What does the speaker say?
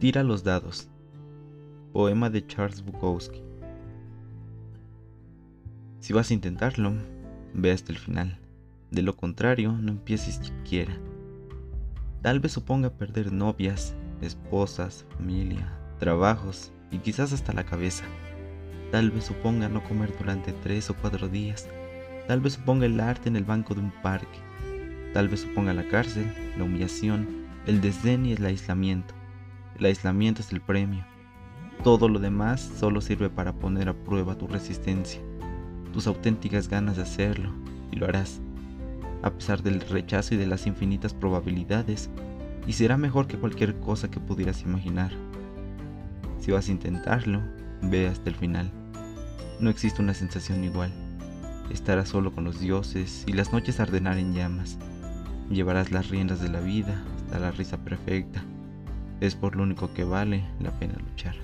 Tira los dados. Poema de Charles Bukowski. Si vas a intentarlo, ve hasta el final. De lo contrario, no empieces siquiera. Tal vez suponga perder novias, esposas, familia, trabajos y quizás hasta la cabeza. Tal vez suponga no comer durante tres o cuatro días. Tal vez suponga el arte en el banco de un parque. Tal vez suponga la cárcel, la humillación, el desdén y el aislamiento. El aislamiento es el premio. Todo lo demás solo sirve para poner a prueba tu resistencia, tus auténticas ganas de hacerlo, y lo harás, a pesar del rechazo y de las infinitas probabilidades, y será mejor que cualquier cosa que pudieras imaginar. Si vas a intentarlo, ve hasta el final. No existe una sensación igual. Estarás solo con los dioses y las noches arderán en llamas. Llevarás las riendas de la vida hasta la risa perfecta es por lo único que vale la pena luchar.